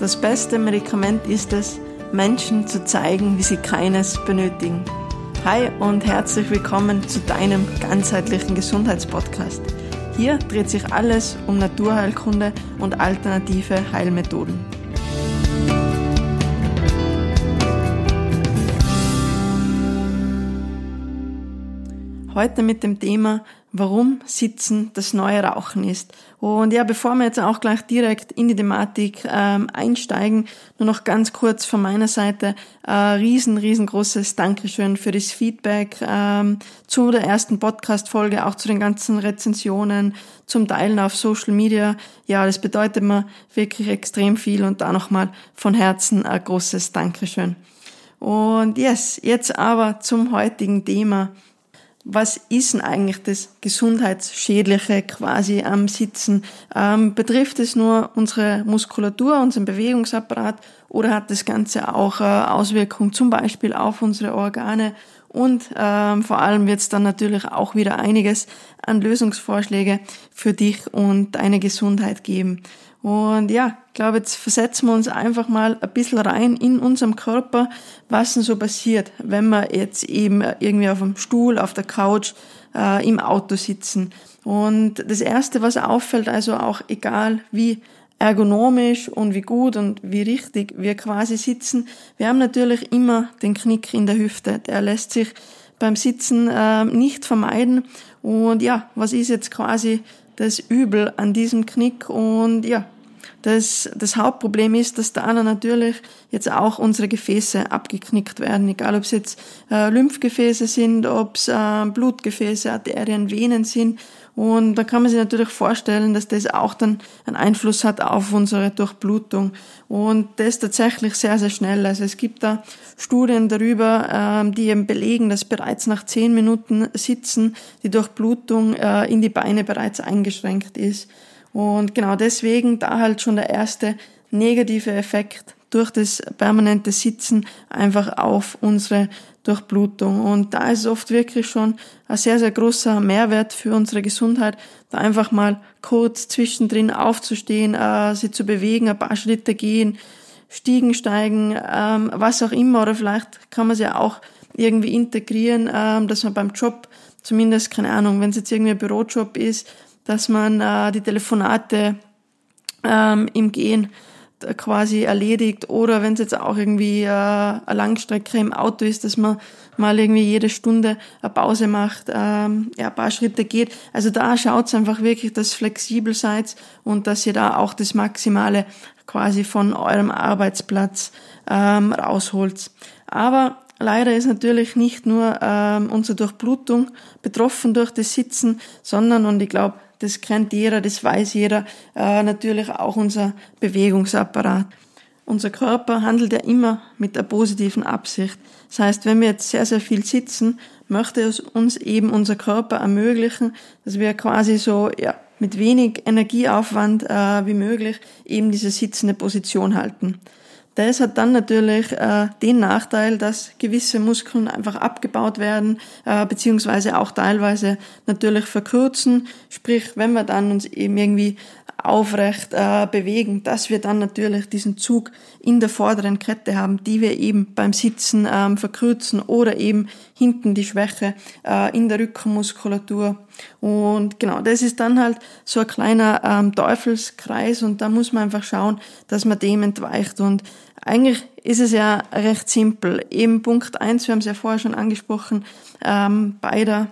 Das beste Medikament ist es, Menschen zu zeigen, wie sie keines benötigen. Hi und herzlich willkommen zu deinem ganzheitlichen Gesundheitspodcast. Hier dreht sich alles um Naturheilkunde und alternative Heilmethoden. Heute mit dem Thema warum Sitzen das neue Rauchen ist. Und ja, bevor wir jetzt auch gleich direkt in die Thematik ähm, einsteigen, nur noch ganz kurz von meiner Seite äh, riesen, riesengroßes Dankeschön für das Feedback ähm, zu der ersten Podcast-Folge, auch zu den ganzen Rezensionen, zum Teilen auf Social Media. Ja, das bedeutet mir wirklich extrem viel und da nochmal von Herzen ein großes Dankeschön. Und yes, jetzt aber zum heutigen Thema was ist denn eigentlich das Gesundheitsschädliche quasi am Sitzen? Ähm, betrifft es nur unsere Muskulatur, unseren Bewegungsapparat oder hat das Ganze auch äh, Auswirkungen zum Beispiel auf unsere Organe? Und ähm, vor allem wird es dann natürlich auch wieder einiges an Lösungsvorschläge für dich und deine Gesundheit geben. Und ja, ich glaube, jetzt versetzen wir uns einfach mal ein bisschen rein in unserem Körper, was denn so passiert, wenn wir jetzt eben irgendwie auf dem Stuhl, auf der Couch, äh, im Auto sitzen. Und das Erste, was auffällt, also auch egal wie ergonomisch und wie gut und wie richtig wir quasi sitzen, wir haben natürlich immer den Knick in der Hüfte. Der lässt sich beim Sitzen äh, nicht vermeiden. Und ja, was ist jetzt quasi das Übel an diesem Knick und ja, das, das Hauptproblem ist, dass da natürlich jetzt auch unsere Gefäße abgeknickt werden, egal ob es jetzt äh, Lymphgefäße sind, ob es äh, Blutgefäße, Arterien, Venen sind und da kann man sich natürlich vorstellen, dass das auch dann einen Einfluss hat auf unsere Durchblutung. Und das tatsächlich sehr, sehr schnell. Also es gibt da Studien darüber, ähm, die eben belegen, dass bereits nach zehn Minuten Sitzen die Durchblutung äh, in die Beine bereits eingeschränkt ist. Und genau deswegen da halt schon der erste negative Effekt durch das permanente Sitzen einfach auf unsere Durchblutung. Und da ist oft wirklich schon ein sehr, sehr großer Mehrwert für unsere Gesundheit, da einfach mal kurz zwischendrin aufzustehen, äh, sie zu bewegen, ein paar Schritte gehen, Stiegen steigen, ähm, was auch immer. Oder vielleicht kann man es ja auch irgendwie integrieren, ähm, dass man beim Job zumindest, keine Ahnung, wenn es jetzt irgendwie ein Bürojob ist, dass man äh, die Telefonate ähm, im Gehen quasi erledigt oder wenn es jetzt auch irgendwie äh, eine Langstrecke im Auto ist, dass man mal irgendwie jede Stunde eine Pause macht, ähm, ja, ein paar Schritte geht. Also da schaut's einfach wirklich, dass flexibel seid und dass ihr da auch das Maximale quasi von eurem Arbeitsplatz ähm, rausholt. Aber leider ist natürlich nicht nur ähm, unsere Durchblutung betroffen durch das Sitzen, sondern, und ich glaube, das kennt jeder, das weiß jeder, äh, natürlich auch unser Bewegungsapparat. Unser Körper handelt ja immer mit der positiven Absicht. Das heißt, wenn wir jetzt sehr, sehr viel sitzen, möchte es uns eben unser Körper ermöglichen, dass wir quasi so ja, mit wenig Energieaufwand äh, wie möglich eben diese sitzende Position halten. Das hat dann natürlich äh, den Nachteil, dass gewisse Muskeln einfach abgebaut werden, äh, beziehungsweise auch teilweise natürlich verkürzen. Sprich, wenn wir dann uns eben irgendwie aufrecht äh, bewegen, dass wir dann natürlich diesen Zug in der vorderen Kette haben, die wir eben beim Sitzen ähm, verkürzen oder eben hinten die Schwäche äh, in der Rückenmuskulatur. Und genau, das ist dann halt so ein kleiner ähm, Teufelskreis und da muss man einfach schauen, dass man dem entweicht. Und eigentlich ist es ja recht simpel. Eben Punkt eins, wir haben es ja vorher schon angesprochen, ähm, bei der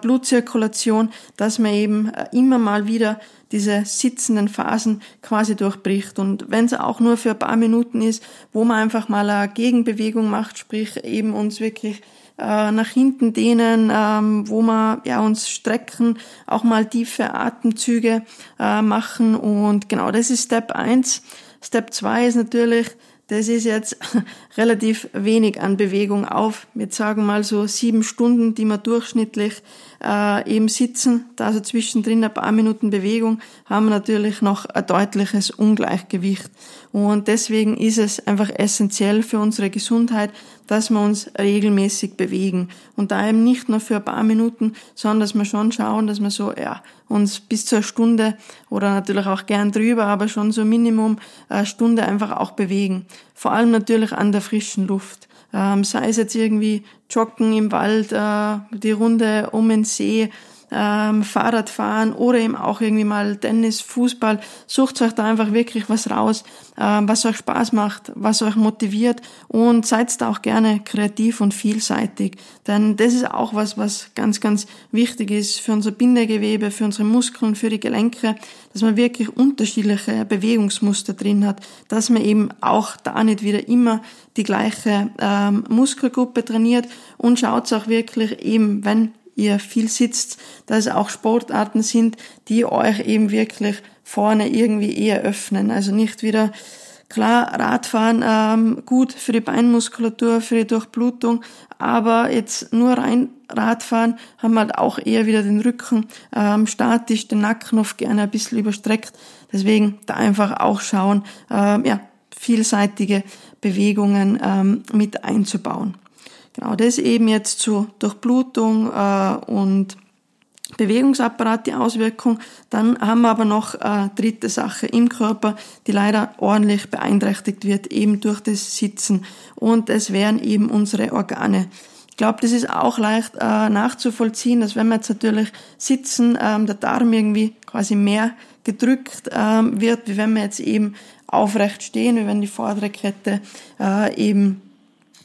Blutzirkulation, dass man eben äh, immer mal wieder diese sitzenden Phasen quasi durchbricht. Und wenn es auch nur für ein paar Minuten ist, wo man einfach mal eine Gegenbewegung macht, sprich eben uns wirklich äh, nach hinten dehnen, ähm, wo wir ja, uns strecken, auch mal tiefe Atemzüge äh, machen. Und genau, das ist Step eins. Step zwei ist natürlich, das ist jetzt relativ wenig an Bewegung auf. Wir sagen mal so sieben Stunden, die man durchschnittlich äh, eben sitzen, da also zwischendrin ein paar Minuten Bewegung, haben wir natürlich noch ein deutliches Ungleichgewicht. Und deswegen ist es einfach essentiell für unsere Gesundheit, dass wir uns regelmäßig bewegen. Und da eben nicht nur für ein paar Minuten, sondern dass wir schon schauen, dass wir so, ja, uns bis zur Stunde oder natürlich auch gern drüber, aber schon so Minimum eine Stunde einfach auch bewegen. Vor allem natürlich an der frischen Luft. Ähm, sei es jetzt irgendwie Joggen im Wald, äh, die Runde um den See, ähm, Fahrradfahren oder eben auch irgendwie mal Tennis, Fußball. Sucht euch da einfach wirklich was raus, ähm, was euch Spaß macht, was euch motiviert und seid da auch gerne kreativ und vielseitig. Denn das ist auch was, was ganz, ganz wichtig ist für unser Bindegewebe, für unsere Muskeln, für die Gelenke, dass man wirklich unterschiedliche Bewegungsmuster drin hat, dass man eben auch da nicht wieder immer die gleiche ähm, Muskelgruppe trainiert und schaut auch wirklich eben, wenn ihr viel sitzt, dass es auch Sportarten sind, die euch eben wirklich vorne irgendwie eher öffnen. Also nicht wieder Klar, Radfahren ähm, gut für die Beinmuskulatur, für die Durchblutung, aber jetzt nur rein Radfahren haben wir halt auch eher wieder den Rücken ähm, statisch, den Nacken oft gerne ein bisschen überstreckt. Deswegen da einfach auch schauen, ähm, ja, vielseitige Bewegungen ähm, mit einzubauen. Genau, das eben jetzt zu Durchblutung äh, und Bewegungsapparat die Auswirkung. Dann haben wir aber noch eine dritte Sache im Körper, die leider ordentlich beeinträchtigt wird, eben durch das Sitzen. Und es wären eben unsere Organe. Ich glaube, das ist auch leicht äh, nachzuvollziehen, dass wenn wir jetzt natürlich sitzen, ähm, der Darm irgendwie quasi mehr gedrückt ähm, wird, wie wenn wir jetzt eben aufrecht stehen, wie wenn die vordere Kette äh, eben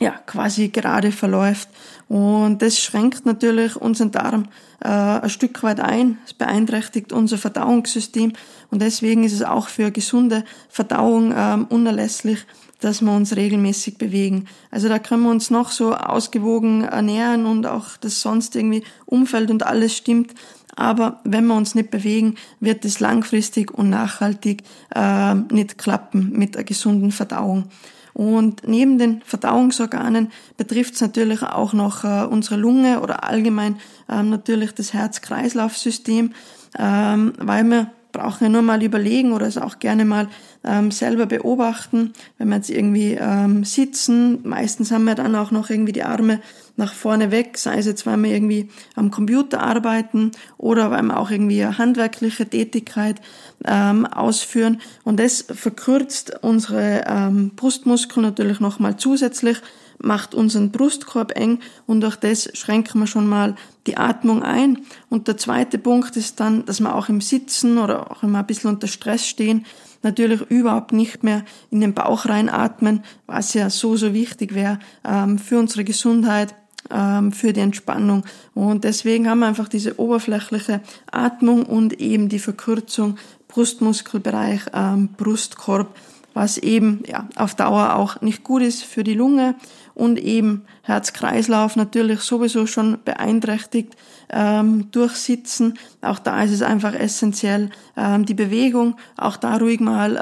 ja, quasi gerade verläuft. Und das schränkt natürlich unseren Darm äh, ein Stück weit ein. Es beeinträchtigt unser Verdauungssystem. Und deswegen ist es auch für gesunde Verdauung ähm, unerlässlich, dass wir uns regelmäßig bewegen. Also da können wir uns noch so ausgewogen ernähren und auch das sonst irgendwie Umfeld und alles stimmt. Aber wenn wir uns nicht bewegen, wird es langfristig und nachhaltig äh, nicht klappen mit einer gesunden Verdauung. Und neben den Verdauungsorganen betrifft es natürlich auch noch äh, unsere Lunge oder allgemein ähm, natürlich das Herz-Kreislauf-System, ähm, weil wir brauchen ja nur mal überlegen oder es auch gerne mal ähm, selber beobachten, wenn wir jetzt irgendwie ähm, sitzen. Meistens haben wir dann auch noch irgendwie die Arme nach vorne weg, sei es jetzt, weil wir irgendwie am Computer arbeiten oder weil wir auch irgendwie eine handwerkliche Tätigkeit ähm, ausführen. Und das verkürzt unsere ähm, Brustmuskeln natürlich nochmal zusätzlich, macht unseren Brustkorb eng und durch das schränken wir schon mal die Atmung ein. Und der zweite Punkt ist dann, dass wir auch im Sitzen oder auch immer ein bisschen unter Stress stehen, natürlich überhaupt nicht mehr in den Bauch reinatmen, was ja so, so wichtig wäre ähm, für unsere Gesundheit, ähm, für die Entspannung. Und deswegen haben wir einfach diese oberflächliche Atmung und eben die Verkürzung Brustmuskelbereich, ähm, Brustkorb, was eben ja, auf Dauer auch nicht gut ist für die Lunge und eben Herz-Kreislauf natürlich sowieso schon beeinträchtigt ähm, durchsitzen. Auch da ist es einfach essentiell, ähm, die Bewegung, auch da ruhig mal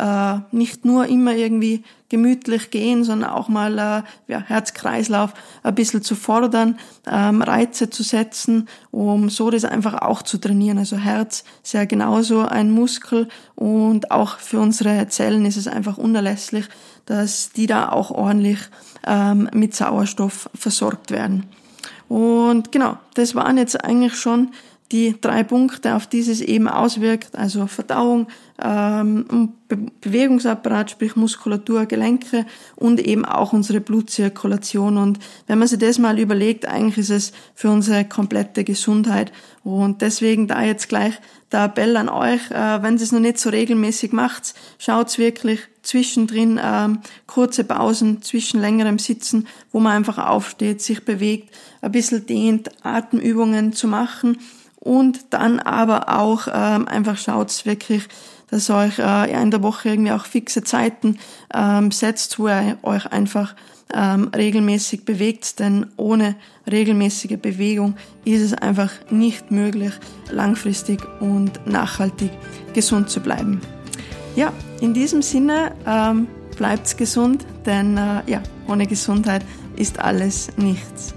äh, nicht nur immer irgendwie gemütlich gehen, sondern auch mal äh, ja, Herz-Kreislauf ein bisschen zu fordern, ähm, Reize zu setzen, um so das einfach auch zu trainieren. Also Herz ist ja genauso ein Muskel und auch für unsere Zellen ist es einfach unerlässlich, dass die da auch ordentlich ähm, mit Sauerstoff versorgt werden. Und genau, das waren jetzt eigentlich schon die drei Punkte, auf die es eben auswirkt, also Verdauung, ähm, Be Bewegungsapparat, sprich Muskulatur, Gelenke und eben auch unsere Blutzirkulation. Und wenn man sich das mal überlegt, eigentlich ist es für unsere komplette Gesundheit. Und deswegen da jetzt gleich der Appell an euch, äh, wenn ihr es noch nicht so regelmäßig macht, schaut's wirklich zwischendrin ähm, kurze Pausen zwischen längerem Sitzen, wo man einfach aufsteht, sich bewegt, ein bisschen dehnt, Atemübungen zu machen und dann aber auch ähm, einfach schaut wirklich, dass ihr euch äh, in der Woche irgendwie auch fixe Zeiten ähm, setzt, wo ihr euch einfach ähm, regelmäßig bewegt, denn ohne regelmäßige Bewegung ist es einfach nicht möglich, langfristig und nachhaltig gesund zu bleiben. Ja, in diesem Sinne ähm, bleibt's gesund, denn äh, ja, ohne Gesundheit ist alles nichts.